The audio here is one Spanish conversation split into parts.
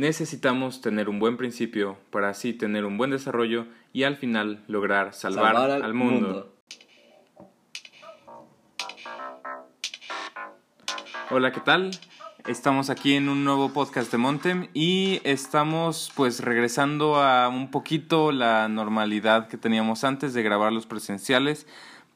necesitamos tener un buen principio para así tener un buen desarrollo y al final lograr salvar, al, mundo. Hola, ¿qué tal? Estamos aquí en un nuevo podcast de Montem y estamos pues regresando a un poquito la normalidad que teníamos antes de grabar los presenciales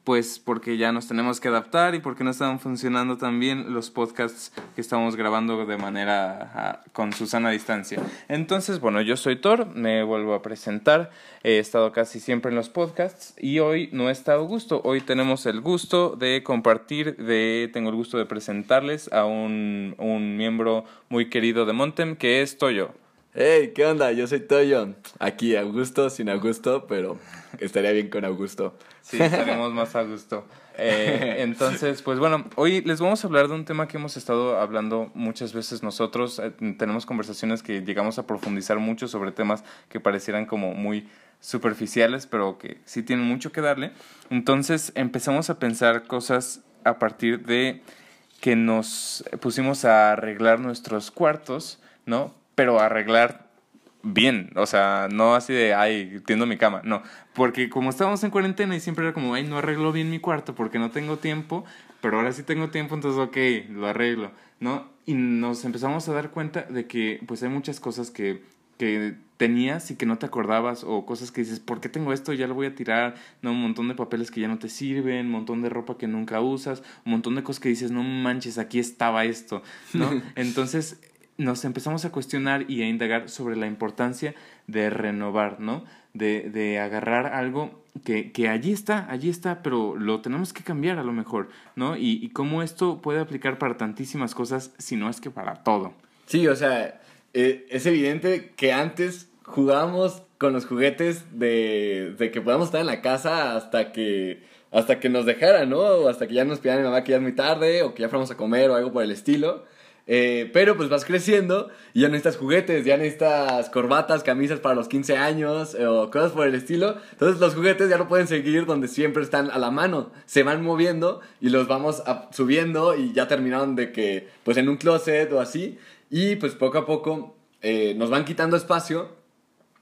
pues porque ya nos tenemos que adaptar y porque no están funcionando tan bien los podcasts que estamos grabando de manera ah, con Susana a distancia. Entonces, bueno, yo soy Thor, me vuelvo a presentar, he estado casi siempre en los podcasts y hoy no he estado gusto, hoy tenemos el gusto de compartir, de, tengo el gusto de presentarles a un, un miembro muy querido de Montem que es Toyo. Hey, ¿qué onda? Yo soy Toyo. Aquí Augusto, sin Augusto, pero estaría bien con Augusto. Sí, estaremos más a gusto. Eh, entonces, pues bueno, hoy les vamos a hablar de un tema que hemos estado hablando muchas veces nosotros. Eh, tenemos conversaciones que llegamos a profundizar mucho sobre temas que parecieran como muy superficiales, pero que sí tienen mucho que darle. Entonces empezamos a pensar cosas a partir de que nos pusimos a arreglar nuestros cuartos, ¿no? Pero arreglar bien, o sea, no así de, ay, tiendo mi cama, no, porque como estábamos en cuarentena y siempre era como, ay, no arreglo bien mi cuarto porque no tengo tiempo, pero ahora sí tengo tiempo, entonces, ok, lo arreglo, ¿no? Y nos empezamos a dar cuenta de que, pues, hay muchas cosas que, que tenías y que no te acordabas, o cosas que dices, ¿por qué tengo esto? Ya lo voy a tirar, ¿no? Un montón de papeles que ya no te sirven, un montón de ropa que nunca usas, un montón de cosas que dices, no manches, aquí estaba esto, ¿no? Entonces, nos empezamos a cuestionar y a indagar sobre la importancia de renovar, ¿no? De, de agarrar algo que, que, allí está, allí está, pero lo tenemos que cambiar a lo mejor, ¿no? Y, y cómo esto puede aplicar para tantísimas cosas, si no es que para todo. Sí, o sea, eh, es evidente que antes jugábamos con los juguetes de, de que podamos estar en la casa hasta que hasta que nos dejaran, ¿no? O hasta que ya nos pidieran mamá que ya es muy tarde o que ya fuéramos a comer o algo por el estilo. Eh, pero pues vas creciendo y ya necesitas juguetes, ya necesitas corbatas, camisas para los 15 años eh, o cosas por el estilo. Entonces los juguetes ya no pueden seguir donde siempre están a la mano. Se van moviendo y los vamos subiendo y ya terminaron de que pues en un closet o así. Y pues poco a poco eh, nos van quitando espacio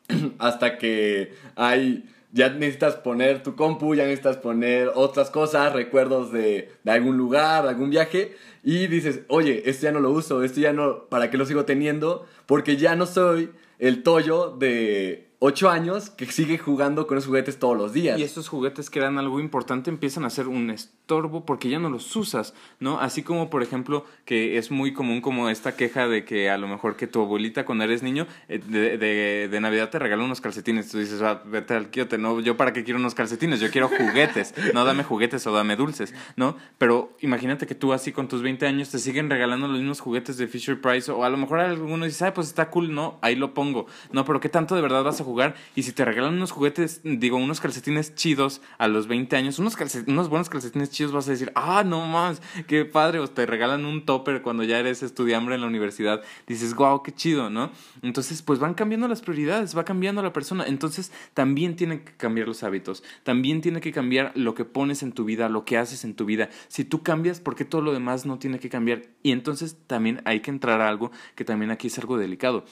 hasta que hay ya necesitas poner tu compu, ya necesitas poner otras cosas, recuerdos de, de, algún lugar, algún viaje, y dices, oye, este ya no lo uso, este ya no, ¿para qué lo sigo teniendo? Porque ya no soy el Toyo de ocho años que sigue jugando con esos juguetes todos los días. Y esos juguetes que eran algo importante empiezan a ser un estorbo porque ya no los usas, ¿no? Así como, por ejemplo, que es muy común como esta queja de que a lo mejor que tu abuelita cuando eres niño eh, de, de, de Navidad te regala unos calcetines. Tú dices, ah, vete al quiote, ¿no? Yo para qué quiero unos calcetines, yo quiero juguetes, no dame juguetes o dame dulces, ¿no? Pero imagínate que tú así con tus 20 años te siguen regalando los mismos juguetes de Fisher Price o a lo mejor alguno dice, ay, pues está cool, no, ahí lo pongo. No, pero ¿qué tanto de verdad vas a jugar y si te regalan unos juguetes, digo, unos calcetines chidos a los 20 años, unos, unos buenos calcetines chidos vas a decir, ah, no más, qué padre, o te regalan un topper cuando ya eres estudiante en la universidad, dices, wow, qué chido, ¿no? Entonces, pues van cambiando las prioridades, va cambiando la persona, entonces también tienen que cambiar los hábitos, también tiene que cambiar lo que pones en tu vida, lo que haces en tu vida. Si tú cambias, ¿por qué todo lo demás no tiene que cambiar? Y entonces también hay que entrar a algo que también aquí es algo delicado.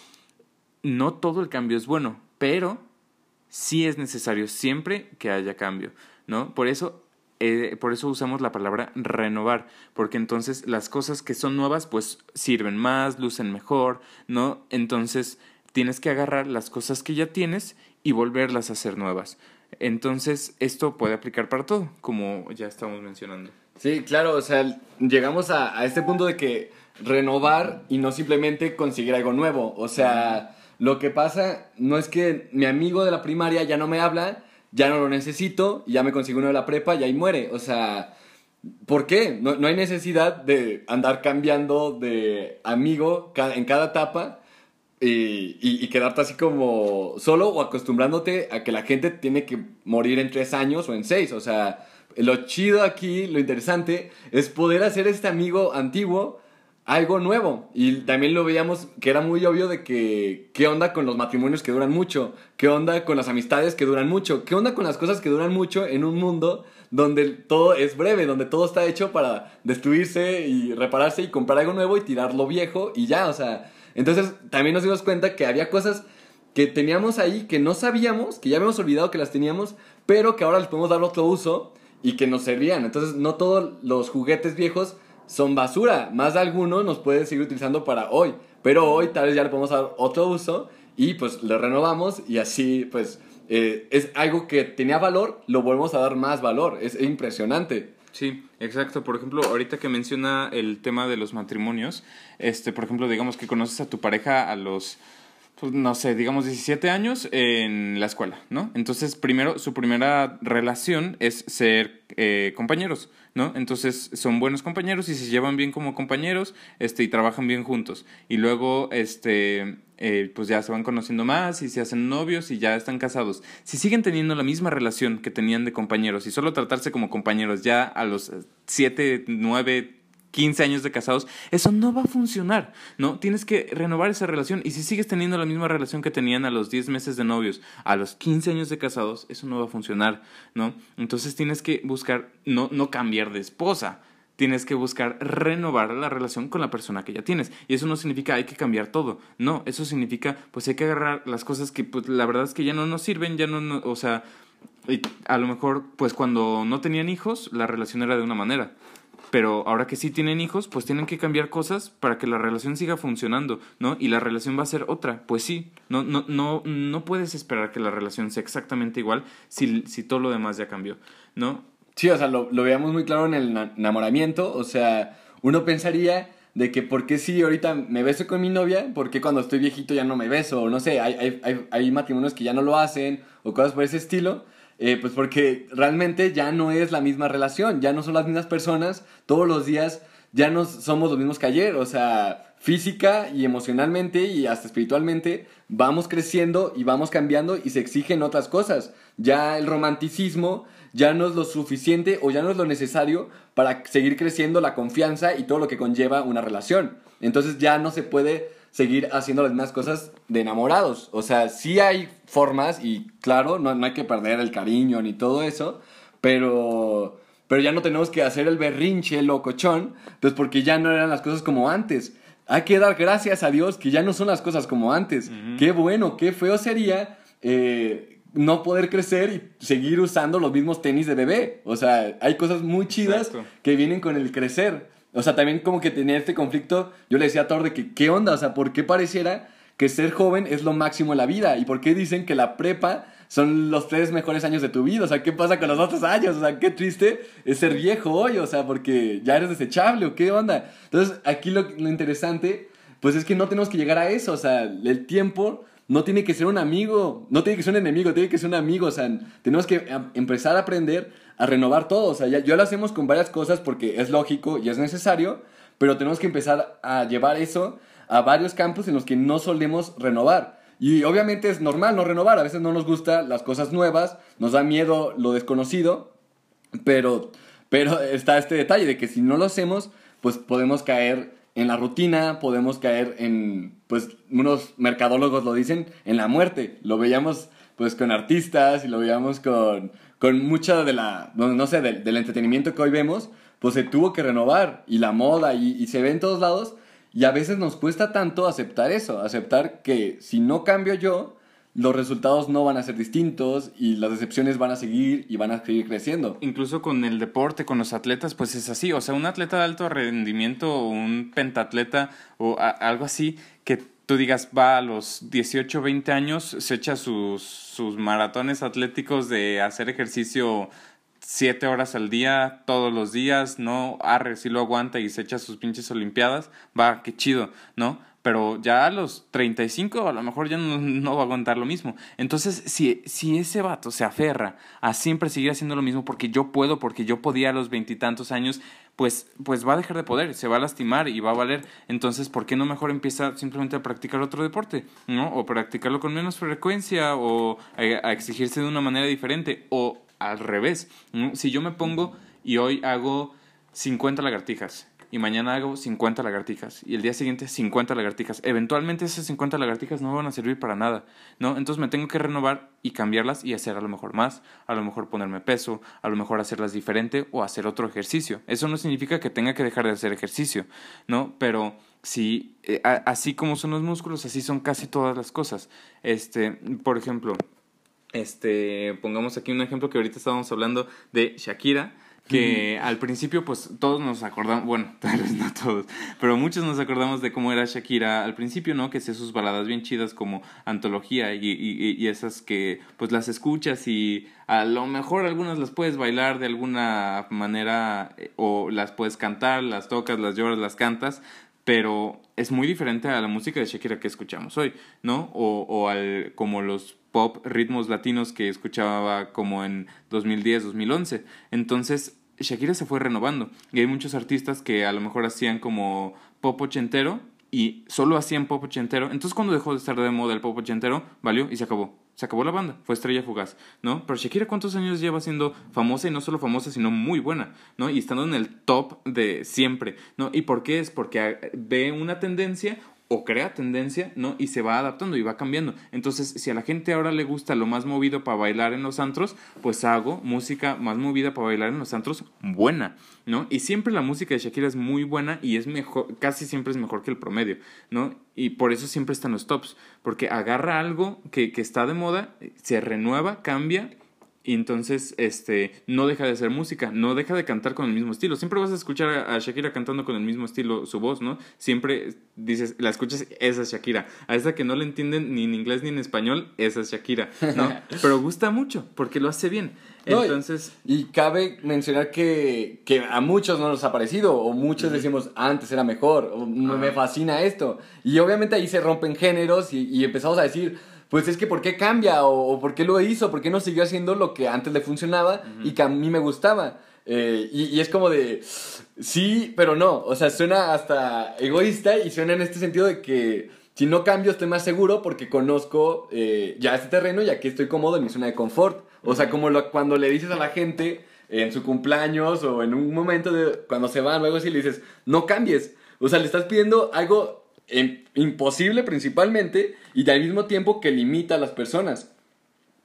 No todo el cambio es bueno, pero sí es necesario siempre que haya cambio, ¿no? Por eso, eh, por eso usamos la palabra renovar, porque entonces las cosas que son nuevas pues sirven más, lucen mejor, ¿no? Entonces tienes que agarrar las cosas que ya tienes y volverlas a hacer nuevas. Entonces, esto puede aplicar para todo, como ya estamos mencionando. Sí, claro, o sea, llegamos a, a este punto de que renovar y no simplemente conseguir algo nuevo, o sea... Lo que pasa no es que mi amigo de la primaria ya no me habla, ya no lo necesito, ya me consigo uno de la prepa y ahí muere. O sea, ¿por qué? No, no hay necesidad de andar cambiando de amigo en cada etapa y, y, quedarte así como solo o acostumbrándote a que la gente tiene que morir en tres años o en seis. O sea, lo chido aquí, lo interesante, es poder hacer este amigo antiguo algo nuevo. Y también lo veíamos que era muy obvio de que qué onda con los matrimonios que duran mucho, qué onda con las amistades que duran mucho, qué onda con las cosas que duran mucho en un mundo donde todo es breve, donde todo está hecho para destruirse y repararse y comprar algo nuevo y tirar lo viejo y ya, o sea, Entonces también nos dimos cuenta que había cosas que teníamos ahí que no sabíamos, que ya habíamos olvidado que las teníamos, pero que ahora les podemos dar otro uso y que nos servían. Entonces no todos los juguetes viejos son basura, más de algunos nos puede seguir utilizando para hoy, pero hoy tal vez ya le podemos dar otro uso y pues lo renovamos y así pues eh, es algo que tenía valor, lo volvemos a dar más valor, es impresionante. Sí, exacto. Por ejemplo, ahorita que menciona el tema de los matrimonios, este, por ejemplo, digamos que conoces a tu pareja a los pues, no sé, digamos 17 años en la escuela, ¿no? Entonces, primero, su primera relación es ser eh, compañeros, ¿no? Entonces, son buenos compañeros y se llevan bien como compañeros, este, y trabajan bien juntos. Y luego, este, eh, pues ya se van conociendo más y se hacen novios y ya están casados. Si siguen teniendo la misma relación que tenían de compañeros y solo tratarse como compañeros ya a los 7, 9, 15 años de casados, eso no va a funcionar, ¿no? Tienes que renovar esa relación y si sigues teniendo la misma relación que tenían a los 10 meses de novios, a los 15 años de casados, eso no va a funcionar, ¿no? Entonces tienes que buscar no, no cambiar de esposa, tienes que buscar renovar la relación con la persona que ya tienes. Y eso no significa hay que cambiar todo, no, eso significa pues hay que agarrar las cosas que pues la verdad es que ya no nos sirven, ya no, no o sea, a lo mejor pues cuando no tenían hijos la relación era de una manera pero ahora que sí tienen hijos, pues tienen que cambiar cosas para que la relación siga funcionando, ¿no? Y la relación va a ser otra, pues sí, no, no, no, no puedes esperar que la relación sea exactamente igual si, si todo lo demás ya cambió, ¿no? Sí, o sea, lo, lo veíamos muy claro en el enamoramiento, o sea, uno pensaría de que por qué si ahorita me beso con mi novia, por qué cuando estoy viejito ya no me beso, o no sé, hay, hay, hay, hay matrimonios que ya no lo hacen, o cosas por ese estilo, eh, pues porque realmente ya no es la misma relación, ya no son las mismas personas, todos los días ya no somos los mismos que ayer, o sea, física y emocionalmente y hasta espiritualmente vamos creciendo y vamos cambiando y se exigen otras cosas. Ya el romanticismo ya no es lo suficiente o ya no es lo necesario para seguir creciendo la confianza y todo lo que conlleva una relación. Entonces ya no se puede seguir haciendo las mismas cosas de enamorados. O sea, sí hay formas y claro, no, no hay que perder el cariño ni todo eso, pero, pero ya no tenemos que hacer el berrinche, el locochón, pues porque ya no eran las cosas como antes. Hay que dar gracias a Dios que ya no son las cosas como antes. Qué bueno, qué feo sería eh, no poder crecer y seguir usando los mismos tenis de bebé. O sea, hay cosas muy chidas que vienen con el crecer. O sea, también como que tenía este conflicto, yo le decía a Thor que, ¿qué onda? O sea, ¿por qué pareciera que ser joven es lo máximo en la vida? ¿Y por qué dicen que la prepa son los tres mejores años de tu vida? O sea, ¿qué pasa con los otros años? O sea, qué triste es ser viejo hoy, o sea, porque ya eres desechable o qué onda. Entonces, aquí lo, lo interesante, pues es que no tenemos que llegar a eso, o sea, el tiempo no tiene que ser un amigo, no tiene que ser un enemigo, tiene que ser un amigo, o sea, tenemos que empezar a aprender a renovar todo. O sea, ya, ya lo hacemos con varias cosas porque es lógico y es necesario, pero tenemos que empezar a llevar eso a varios campos en los que no solemos renovar. Y obviamente es normal no renovar, a veces no nos gustan las cosas nuevas, nos da miedo lo desconocido, pero, pero está este detalle de que si no lo hacemos, pues podemos caer en la rutina, podemos caer en, pues unos mercadólogos lo dicen, en la muerte. Lo veíamos pues con artistas y lo veíamos con, con mucha de la, no, sé, del, entretenimiento que hoy vemos, pues se tuvo que renovar y la moda y, se ve en todos lados y a veces nos cuesta tanto aceptar eso, aceptar que si no cambio yo, los resultados no van a ser distintos y las decepciones van a seguir y van a seguir creciendo. Incluso con el deporte, con los atletas, pues es así. O sea, un atleta de alto rendimiento o un pentatleta o algo así que tú digas, va a los 18, 20 años, se echa sus, sus maratones atléticos de hacer ejercicio siete horas al día, todos los días, ¿no? Arre, si lo aguanta y se echa sus pinches olimpiadas, va, qué chido, ¿no? Pero ya a los 35 a lo mejor ya no, va a aguantar lo mismo. Entonces, si, si ese vato se aferra a siempre seguir haciendo lo mismo porque yo puedo, porque yo podía a los veintitantos años, pues, pues va a dejar de poder, se va a lastimar y va a valer. Entonces, ¿por qué no mejor empieza simplemente a practicar otro deporte? ¿No? O practicarlo con menos frecuencia o a, exigirse de una manera diferente o al revés. Si yo me pongo y hoy hago 50 lagartijas y mañana hago 50 lagartijas y el día siguiente 50 lagartijas. Eventualmente esas 50 lagartijas no van a servir para nada, ¿no? Entonces me tengo que renovar y cambiarlas y hacer a lo mejor más, a lo mejor ponerme peso, a lo mejor hacerlas diferente o hacer otro ejercicio. Eso no significa que tenga que dejar de hacer ejercicio, ¿no? Pero si eh, así como son los músculos, así son casi todas las cosas. Este, por ejemplo, este, pongamos aquí un ejemplo que ahorita estábamos hablando de Shakira, que al principio pues todos nos acordamos, bueno, tal vez no todos, pero muchos nos acordamos de cómo era Shakira al principio, ¿no? Que hacía sus baladas bien chidas como antología y, y, y, esas que pues las escuchas y a lo mejor algunas las puedes bailar de alguna manera eh, o las puedes cantar, las tocas, las lloras, las cantas, pero es muy diferente a la música de Shakira que escuchamos hoy, ¿no? O, o al, como los pop ritmos latinos que escuchaba como en 2010, 2011. Entonces, Shakira se fue renovando y hay muchos artistas que a lo mejor hacían como pop ochentero y solo hacían pop ochentero. Entonces cuando dejó de estar de moda el pop ochentero, valió y se acabó. Se acabó la banda, fue estrella fugaz, ¿no? Pero Shakira cuántos años lleva siendo famosa y no solo famosa, sino muy buena, ¿no? Y estando en el top de siempre, ¿no? ¿Y por qué es? Porque ve una tendencia o crea tendencia, ¿no? Y se va adaptando y va cambiando. Entonces, si a la gente ahora le gusta lo más movido para bailar en los antros, pues hago música más movida para bailar en los antros buena, ¿no? Y siempre la música de Shakira es muy buena y es mejor, casi siempre es mejor que el promedio, ¿no? Y por eso siempre están los tops, porque agarra algo que, que está de moda, se renueva, cambia y entonces, este, no deja de hacer música, no deja de cantar con el mismo estilo. Siempre vas a escuchar a Shakira cantando con el mismo estilo su voz, ¿no? Siempre dices, la escuchas, esa es Shakira. A esa que no le entienden ni en inglés ni en español, esa es Shakira, ¿no? Pero gusta mucho porque lo hace bien. Entonces. y, cabe mencionar que, que, a muchos no nos ha parecido, o muchos decimos, antes era mejor, o me fascina esto. Y obviamente ahí se rompen géneros y, y empezamos a decir pues es que ¿por qué cambia? O, ¿por qué lo hizo? ¿Por qué no siguió haciendo lo que antes le funcionaba y que a mí me gustaba? Eh, y, es como de, sí, pero no. O sea, suena hasta egoísta y suena en este sentido de que si no cambio estoy más seguro porque conozco eh, ya este terreno y aquí estoy cómodo en mi zona de confort. O sea, como lo, cuando le dices a la gente en su cumpleaños o en un momento de cuando se van luego así le dices, no cambies. O sea, le estás pidiendo algo imposible principalmente y al mismo tiempo que limita a las personas.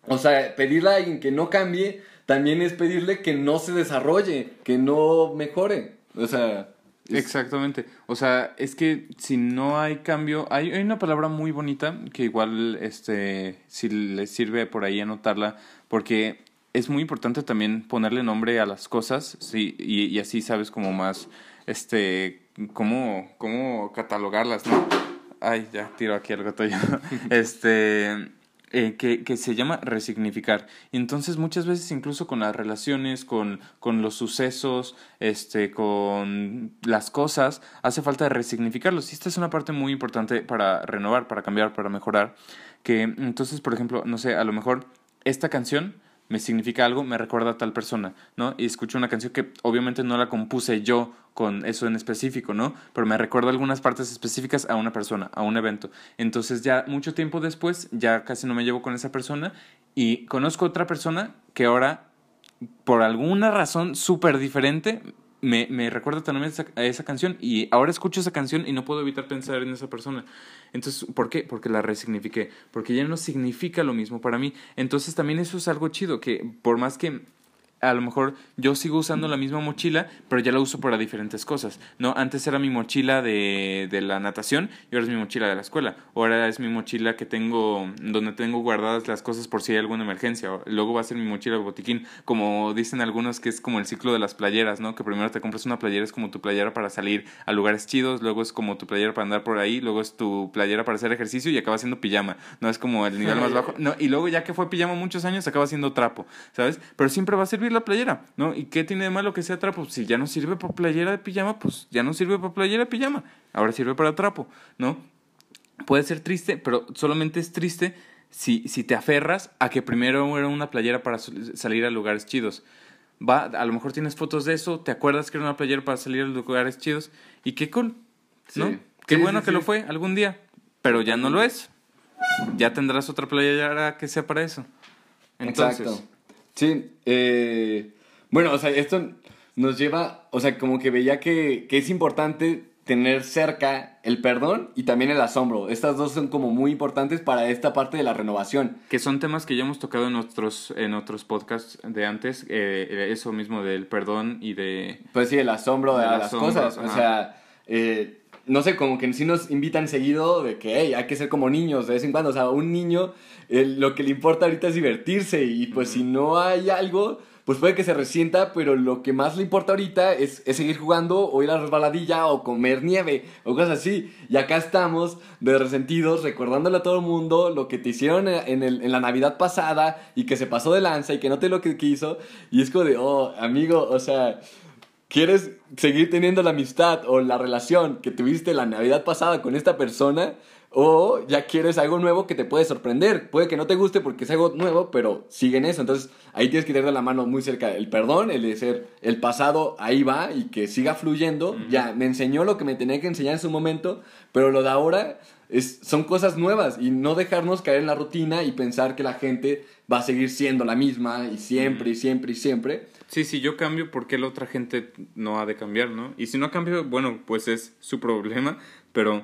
O sea, pedirle a alguien que no cambie también es pedirle que no se desarrolle, que no mejore. O sea... Exactamente. O sea, es que si no hay cambio, hay, hay, una palabra muy bonita que igual, este, si les sirve por ahí anotarla, porque es muy importante también ponerle nombre a las cosas, sí, y, y así sabes como más, este, cómo, cómo catalogarlas, ¿no? Ay, ya tiro aquí el gato yo. este, eh, que, que, se llama resignificar. Entonces muchas veces incluso con las relaciones, con, con los sucesos, este, con las cosas, hace falta resignificarlos. Y esta es una parte muy importante para renovar, para cambiar, para mejorar. Que entonces, por ejemplo, no sé, a lo mejor esta canción me significa algo, me recuerda a tal persona, ¿no? Y escucho una canción que obviamente no la compuse yo con eso en específico, ¿no? Pero me recuerda algunas partes específicas a una persona, a un evento. Entonces ya mucho tiempo después, ya casi no me llevo con esa persona y conozco otra persona que ahora, por alguna razón súper diferente, me, me recuerda también a esa, canción y ahora escucho esa canción y no puedo evitar pensar en esa persona. Entonces, ¿por qué? Porque la resignifiqué, porque ya no significa lo mismo para mí. Entonces también eso es algo chido, que por más que a lo mejor yo sigo usando la misma mochila, pero ya la uso para diferentes cosas. No, antes era mi mochila de, de la natación y ahora es mi mochila de la escuela. Ahora es mi mochila que tengo, donde tengo guardadas las cosas por si hay alguna emergencia. Luego va a ser mi mochila de botiquín, como dicen algunos que es como el ciclo de las playeras, ¿no? Que primero te compras una playera, es como tu playera para salir a lugares chidos, luego es como tu playera para andar por ahí, luego es tu playera para hacer ejercicio y acaba siendo pijama. No es como el nivel más bajo. No, y luego ya que fue pijama muchos años, acaba siendo trapo, ¿sabes? Pero siempre va a servir la playera, ¿no? ¿Y qué tiene de malo que sea trapo? Si ya no sirve para playera de pijama, pues ya no sirve para playera de pijama, ahora sirve para trapo, ¿no? Puede ser triste, pero solamente es triste si, si te aferras a que primero era una playera para salir a lugares chidos. Va, a lo mejor tienes fotos de eso, te acuerdas que era una playera para salir a lugares chidos, y qué cool, ¿no? Qué bueno que lo fue algún día, pero ya no lo es. Ya tendrás otra playera que sea para eso. Entonces, Exacto. Sí, eh, bueno, o sea, esto nos lleva, o sea, como que veía que, que es importante tener cerca el perdón y también el asombro. Estas dos son como muy importantes para esta parte de la renovación. Que son temas que ya hemos tocado en otros, en otros podcasts de antes, eh, eso mismo del perdón y de... Pues sí, el asombro de, las cosas. O sea, eh, no sé, como que sí nos invitan seguido de que hey, hay que ser como niños de vez en cuando. O sea, un niño lo que le importa ahorita es divertirse y pues si no hay algo pues puede que se resienta, pero lo que más le importa ahorita es, seguir jugando o ir a la resbaladilla o comer nieve o cosas así. Y acá estamos de resentidos recordándole a todo el mundo lo que te hicieron en, en la Navidad pasada y que se pasó de lanza y que no te lo que quiso. Y es como de, oh, amigo, o sea... ¿Quieres seguir teniendo la amistad o la relación que tuviste la Navidad pasada con esta persona? O ya quieres algo nuevo que te puede sorprender. Puede que no te guste porque es algo nuevo, pero sigue en eso. Entonces ahí tienes que tener la mano muy cerca. El perdón, el de ser el pasado, ahí va y que siga fluyendo. Ya me enseñó lo que me tenía que enseñar en su momento, pero lo de ahora es, son cosas nuevas y no dejarnos caer en la rutina y pensar que la gente va a seguir siendo la misma y siempre y siempre y siempre. Sí, si yo cambio, ¿por qué la otra gente no ha de cambiar, no? Y si no cambio, bueno, pues es su problema, pero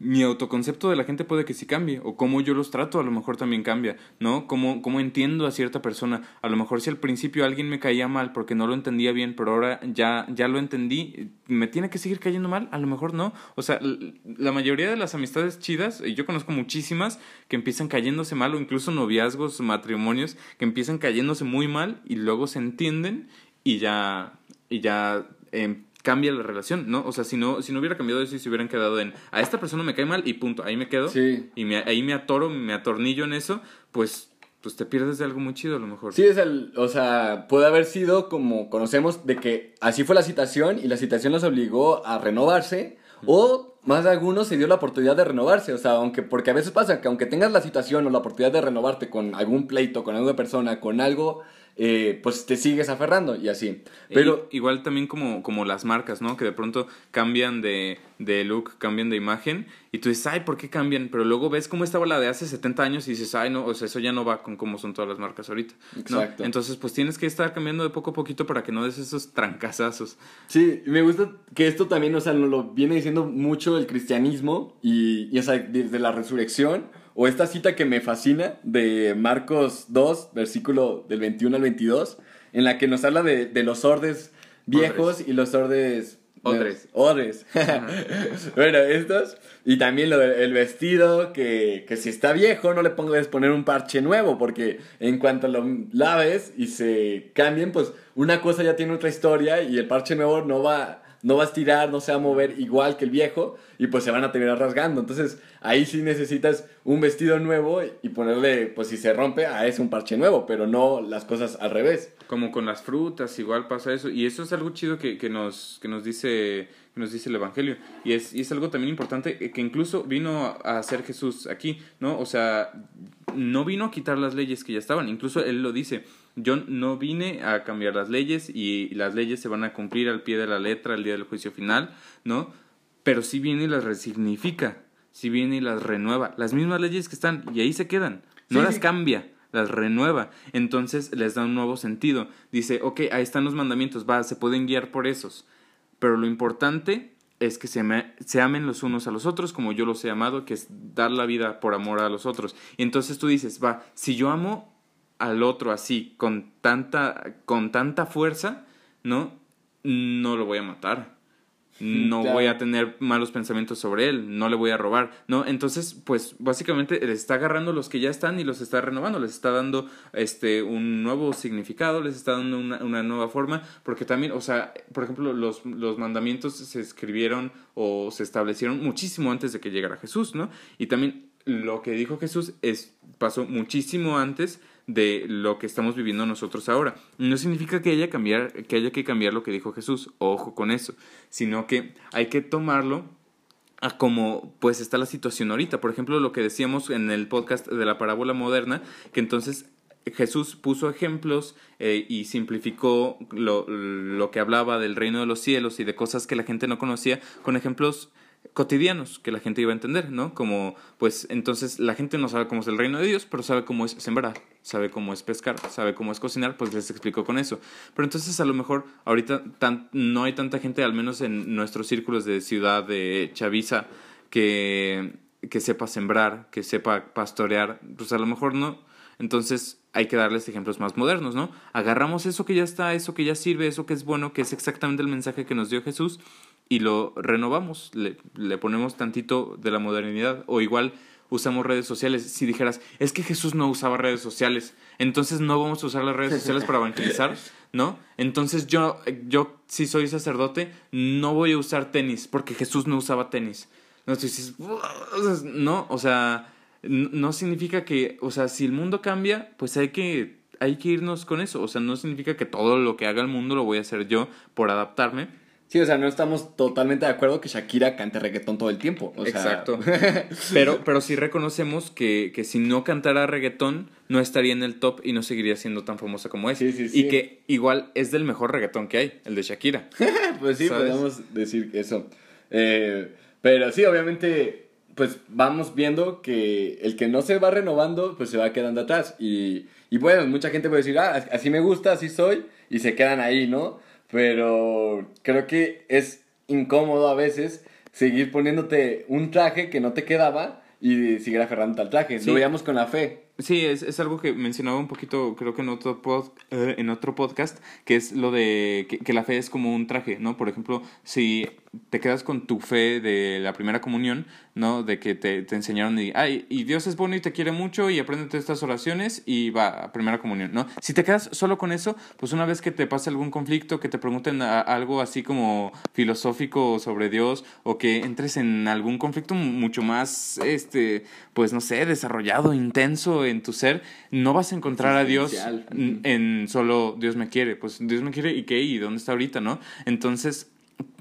mi autoconcepto de la gente puede que sí cambie, o cómo yo los trato a lo mejor también cambia, ¿no? Cómo, cómo entiendo a cierta persona. A lo mejor si al principio alguien me caía mal porque no lo entendía bien, pero ahora ya, ya lo entendí, ¿me tiene que seguir cayendo mal? A lo mejor no. O sea, la mayoría de las amistades chidas, y yo conozco muchísimas que empiezan cayéndose mal, o incluso noviazgos, matrimonios, que empiezan cayéndose muy mal y luego se entienden y ya, y ya em, cambia la relación, ¿no? O sea, si no, si no hubiera cambiado eso y se hubieran quedado en a esta persona me cae mal y punto, ahí me quedo. Sí. Y me, ahí me atoro, me atornillo en eso, pues pues te pierdes de algo muy chido a lo mejor. Sí, es el, o sea, puede haber sido como conocemos de que así fue la situación y la situación los obligó a renovarse o más de algunos se dio la oportunidad de renovarse, o sea, aunque porque a veces pasa que aunque tengas la situación o la oportunidad de renovarte con algún pleito, con alguna persona, con algo eh, pues te sigues aferrando y así. Pero igual también como, como las marcas, ¿no? Que de pronto cambian de, de look, cambian de imagen y tú dices, ay, ¿por qué cambian? Pero luego ves cómo estaba la de hace 70 años y dices, ay, no, o sea, eso ya no va con cómo son todas las marcas ahorita. Exacto. Entonces, pues tienes que estar cambiando de poco a poquito para que no des esos trancazazos. Sí, me gusta que esto también, o sea, nos lo viene diciendo mucho el cristianismo y, y o sea, desde la resurrección o esta cita que me fascina de Marcos 2, versículo del 21 al 22, en la que nos habla de, de los ordes viejos y los ordes... Odres. Odres. bueno, estos. Y también lo del vestido, que, que, si está viejo no le pongas poner un parche nuevo, porque en cuanto lo laves y se cambien, pues una cosa ya tiene otra historia y el parche nuevo no va no va a estirar, no se va a mover igual que el viejo y pues se van a terminar rasgando. Entonces ahí sí necesitas un vestido nuevo y ponerle, pues si se rompe, a ese un parche nuevo, pero no las cosas al revés. Como con las frutas, igual pasa eso. Y eso es algo chido que, que nos, que nos dice nos dice el Evangelio. Y es, y es algo también importante que incluso vino a hacer Jesús aquí, ¿no? O sea, no vino a quitar las leyes que ya estaban, incluso él lo dice, yo no vine a cambiar las leyes y las leyes se van a cumplir al pie de la letra el día del juicio final, ¿no? Pero sí viene y las resignifica, sí viene y las renueva, las mismas leyes que están y ahí se quedan, no las cambia las renueva. Entonces les da un nuevo sentido. Dice, ok, ahí están los mandamientos, va, se pueden guiar por esos. Pero lo importante es que se, se, amen los unos a los otros como yo los he amado, que es dar la vida por amor a los otros. Y entonces tú dices, va, si yo amo al otro así, con tanta, con tanta fuerza, ¿no? No lo voy a matar. No voy a tener malos pensamientos sobre él, no le voy a robar, ¿no? Entonces, pues básicamente les está agarrando los que ya están y los está renovando, les está dando este un nuevo significado, les está dando una, una nueva forma, porque también, o sea, por ejemplo, los, los mandamientos se escribieron o se establecieron muchísimo antes de que llegara Jesús, ¿no? Y también lo que dijo Jesús es, pasó muchísimo antes de lo que estamos viviendo nosotros ahora. No significa que haya, cambiar, que haya que cambiar lo que dijo Jesús, ojo con eso, sino que hay que tomarlo a como pues está la situación ahorita. Por ejemplo, lo que decíamos en el podcast de la parábola moderna, que entonces Jesús puso ejemplos eh, y simplificó lo, lo, que hablaba del reino de los cielos y de cosas que la gente no conocía con ejemplos cotidianos que la gente iba a entender, ¿no? Como, pues entonces la gente no sabe cómo es el reino de Dios, pero sabe cómo es sembrar, sabe cómo es pescar, sabe cómo es cocinar, pues les explicó con eso. Pero entonces a lo mejor ahorita tan, no hay tanta gente, al menos en nuestros círculos de ciudad de Chaviza, que, que sepa sembrar, que sepa pastorear, pues a lo mejor no. Entonces hay que darles ejemplos más modernos, ¿no? Agarramos eso que ya está, eso que ya sirve, eso que es bueno, que es exactamente el mensaje que nos dio Jesús y lo renovamos, le, le, ponemos tantito de la modernidad o igual usamos redes sociales. Si dijeras, es que Jesús no usaba redes sociales, entonces no vamos a usar las redes sociales para evangelizar, ¿no? Entonces yo, yo si soy sacerdote, no voy a usar tenis porque Jesús no usaba tenis. No, no o sea, no significa que, o sea, si el mundo cambia, pues hay que, hay que irnos con eso. O sea, no significa que todo lo que haga el mundo lo voy a hacer yo por adaptarme Sí, o sea, no estamos totalmente de acuerdo que Shakira cante reggaetón todo el tiempo. Exacto. pero, pero sí reconocemos que, que si no cantara reggaetón, no estaría en el top y no seguiría siendo tan famosa como es. Sí, sí, sí. Y que igual es del mejor reggaetón que hay, el de Shakira. pues sí, podemos decir eso. Eh, pero sí, obviamente, pues vamos viendo que el que no se va renovando, pues se va quedando atrás. Y, y bueno, mucha gente puede decir, ah, así me gusta, así soy, y se quedan ahí, ¿no? Pero creo que es incómodo a veces seguir poniéndote un traje que no te quedaba y seguir aferrándote al traje. Lo veíamos con la fe. Sí, es, es algo que mencionaba un poquito, creo que en otro, pod, eh, en otro podcast, que es lo de que, que, la fe es como un traje, ¿no? Por ejemplo, si te quedas con tu fe de la primera comunión, ¿no? De que te, te enseñaron y, ay, y Dios es bueno y te quiere mucho y apréndete estas oraciones y va a primera comunión, ¿no? Si te quedas solo con eso, pues una vez que te pase algún conflicto, que te pregunten algo así como filosófico sobre Dios o que entres en algún conflicto mucho más, este, pues no sé, desarrollado, intenso en tu ser, no vas a encontrar a Dios en solo Dios me quiere, pues Dios me quiere y qué, y dónde está ahorita, ¿no? Entonces,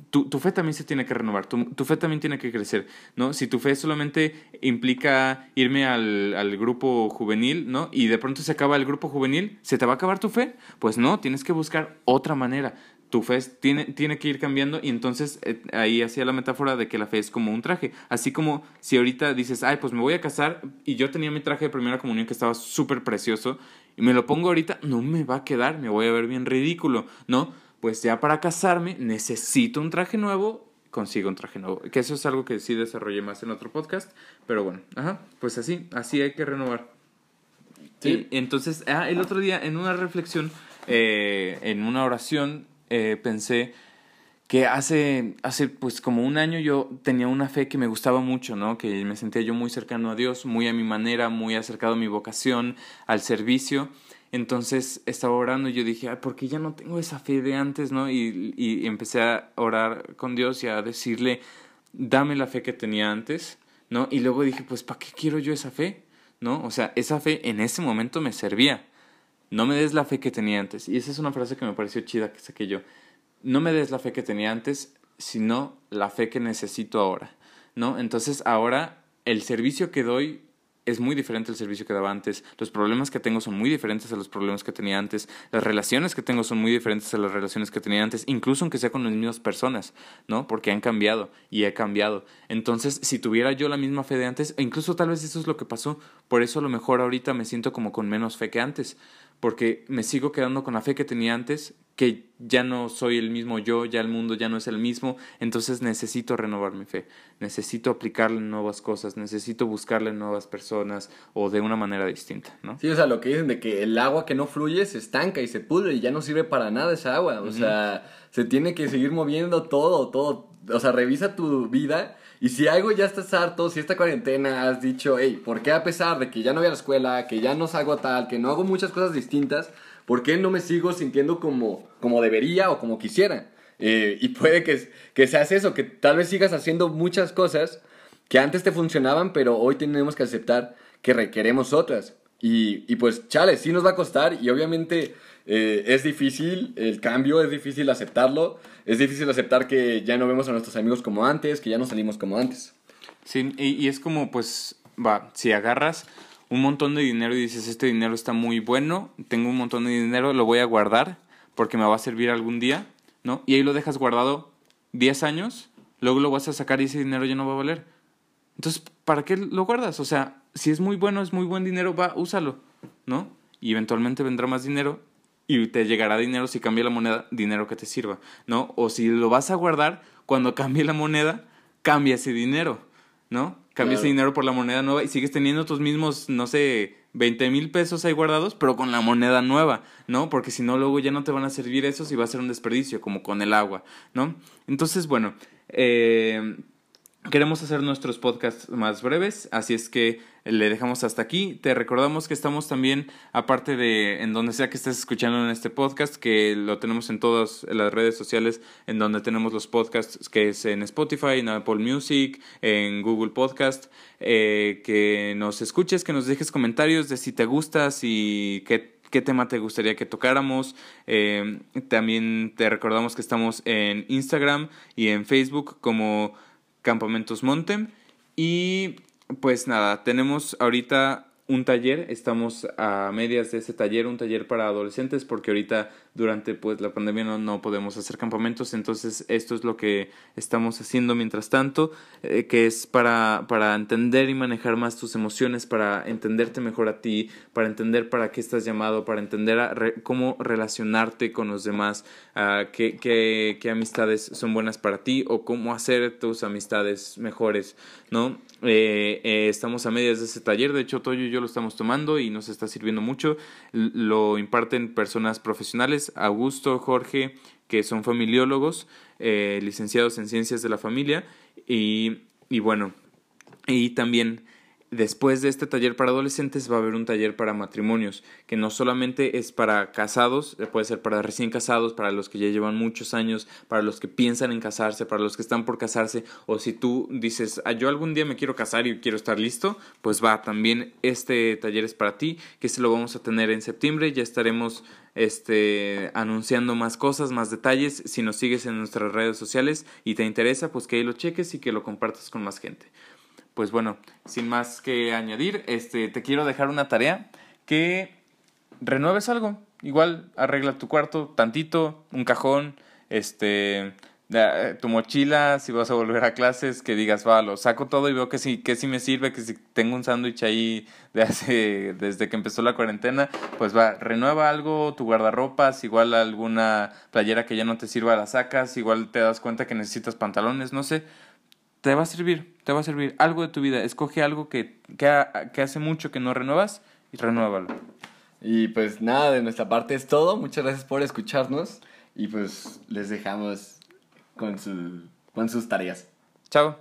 tu, tu, fe también se tiene que renovar, tu, tu, fe también tiene que crecer, ¿no? Si tu fe solamente implica irme al, al, grupo juvenil, ¿no? Y de pronto se acaba el grupo juvenil, ¿se te va a acabar tu fe? Pues no, tienes que buscar otra manera. Tu fe tiene, tiene que ir cambiando y entonces eh, ahí hacía la metáfora de que la fe es como un traje. Así como si ahorita dices, ay, pues me voy a casar y yo tenía mi traje de primera comunión que estaba súper precioso y me lo pongo ahorita, no me va a quedar, me voy a ver bien ridículo, ¿no? Pues ya para casarme necesito un traje nuevo, consigo un traje nuevo. Que eso es algo que sí desarrollé más en otro podcast, pero bueno, ajá, pues así, así hay que renovar. Sí. Y, entonces, ah, el otro día en una reflexión, eh, en una oración, eh, pensé que hace, hace pues como un año yo tenía una fe que me gustaba mucho, ¿no? Que me sentía yo muy cercano a Dios, muy a mi manera, muy acercado a mi vocación, al servicio. Entonces estaba orando y yo dije, Ay, ¿por qué ya no tengo esa fe de antes, no? Y, y empecé a orar con Dios y a decirle, dame la fe que tenía antes, ¿no? Y luego dije, pues, ¿para qué quiero yo esa fe? ¿No? O sea, esa fe en ese momento me servía. No me des la fe que tenía antes. Y esa es una frase que me pareció chida que saqué yo. No me des la fe que tenía antes, sino la fe que necesito ahora, ¿no? Entonces ahora el servicio que doy es muy diferente el servicio que daba antes, los problemas que tengo son muy diferentes a los problemas que tenía antes, las relaciones que tengo son muy diferentes a las relaciones que tenía antes, incluso aunque sea con las mismas personas, ¿no? Porque han cambiado y he cambiado. Entonces, si tuviera yo la misma fe de antes, e incluso tal vez eso es lo que pasó, por eso a lo mejor ahorita me siento como con menos fe que antes, porque me sigo quedando con la fe que tenía antes, que ya no soy el mismo yo, ya el mundo ya no es el mismo, entonces necesito renovar mi fe, necesito aplicarle nuevas cosas, necesito buscarle nuevas personas o de una manera distinta, ¿no? Sí, o sea, lo que dicen de que el agua que no fluye se estanca y se pudre y ya no sirve para nada esa agua, o sea, se tiene que seguir moviendo todo, todo, o sea, revisa tu vida y si algo ya estás harto, si esta cuarentena has dicho, hey, ¿por qué a pesar de que ya no voy a la escuela, que ya no salgo tal, que no hago muchas cosas distintas, ¿por qué no me sigo sintiendo como, como debería o como quisiera? Eh, y puede que, que seas eso, que tal vez sigas haciendo muchas cosas que antes te funcionaban, pero hoy tenemos que aceptar que requeremos otras. Y, y pues, chale, sí nos va a costar y obviamente eh, es difícil el cambio, es difícil aceptarlo, es difícil aceptar que ya no vemos a nuestros amigos como antes, que ya no salimos como antes. Sí, y, y es como, pues, va, si agarras un montón de dinero y dices, este dinero está muy bueno, tengo un montón de dinero, lo voy a guardar porque me va a servir algún día, ¿no? Y ahí lo dejas guardado 10 años luego lo vas a sacar y ese dinero ya no va a valer. Entonces, ¿para qué lo guardas? O sea, si es muy bueno, es muy buen dinero, va, úsalo, ¿no? Y eventualmente vendrá más dinero y te llegará dinero si cambia la moneda, dinero que te sirva, ¿no? O si lo vas a guardar, cuando cambie la moneda, cambia ese dinero, ¿no? Cambia ese Claro. dinero por la moneda nueva y sigues teniendo tus mismos, no sé, 20 mil pesos ahí guardados, pero con la moneda nueva, ¿no? Porque si no, luego ya no te van a servir esos y va a ser un desperdicio, como con el agua, ¿no? Entonces, bueno, eh, Queremos hacer nuestros podcasts más breves, así es que le dejamos hasta aquí. Te recordamos que estamos también, aparte de en donde sea que estés escuchando en este podcast, que lo tenemos en todas las redes sociales, en donde tenemos los podcasts, que es en Spotify, en Apple Music, en Google Podcast, eh, que nos escuches, que nos dejes comentarios de si te gusta, si qué tema te gustaría que tocáramos. Eh, también te recordamos que estamos en Instagram y en Facebook como Campamentos Montem. Y pues nada, tenemos ahorita un taller, estamos a medias de ese taller, un taller para adolescentes, porque ahorita durante pues la pandemia no, no podemos hacer campamentos, entonces esto es lo que estamos haciendo mientras tanto, eh, que es para, para entender y manejar más tus emociones, para entenderte mejor a ti, para entender para qué estás llamado, para entender a re- cómo relacionarte con los demás, ah, qué, qué, qué amistades son buenas para ti o cómo hacer tus amistades mejores, ¿no? Eh, eh, estamos a medias de ese taller, de hecho Toyo y yo lo estamos tomando y nos está sirviendo mucho. Lo imparten personas profesionales, Augusto, Jorge, que son familiólogos, eh, licenciados en ciencias de la familia y, y bueno, y también después de este taller para adolescentes va a haber un taller para matrimonios, que no solamente es para casados, eh, puede ser para recién casados, para los que ya llevan muchos años, para los que piensan en casarse, para los que están por casarse, o si tú dices, ah, yo algún día me quiero casar y quiero estar listo, pues va, también este taller es para ti, que se lo vamos a tener en septiembre, ya estaremos este anunciando más cosas, más detalles, si nos sigues en nuestras redes sociales y te interesa, pues que ahí lo cheques y que lo compartas con más gente pues bueno, sin más que añadir, este, te quiero dejar una tarea que renueves algo. Igual arregla tu cuarto tantito, un cajón, este, tu mochila, si vas a volver a clases, que digas, va, lo saco todo y veo que sí, que sí me sirve, que si tengo un sándwich ahí de hace, desde que empezó la cuarentena, pues va, renueva algo, tu guardarropas, igual alguna playera que ya no te sirva la sacas, igual te das cuenta que necesitas pantalones, no sé, te va a servir, te va a servir algo de tu vida. Escoge algo que, que, ha- que hace mucho que no renuevas y renuévalo. Y pues nada, de nuestra parte es todo. Muchas gracias por escucharnos. Y pues les dejamos con, su, con sus tareas. Chao.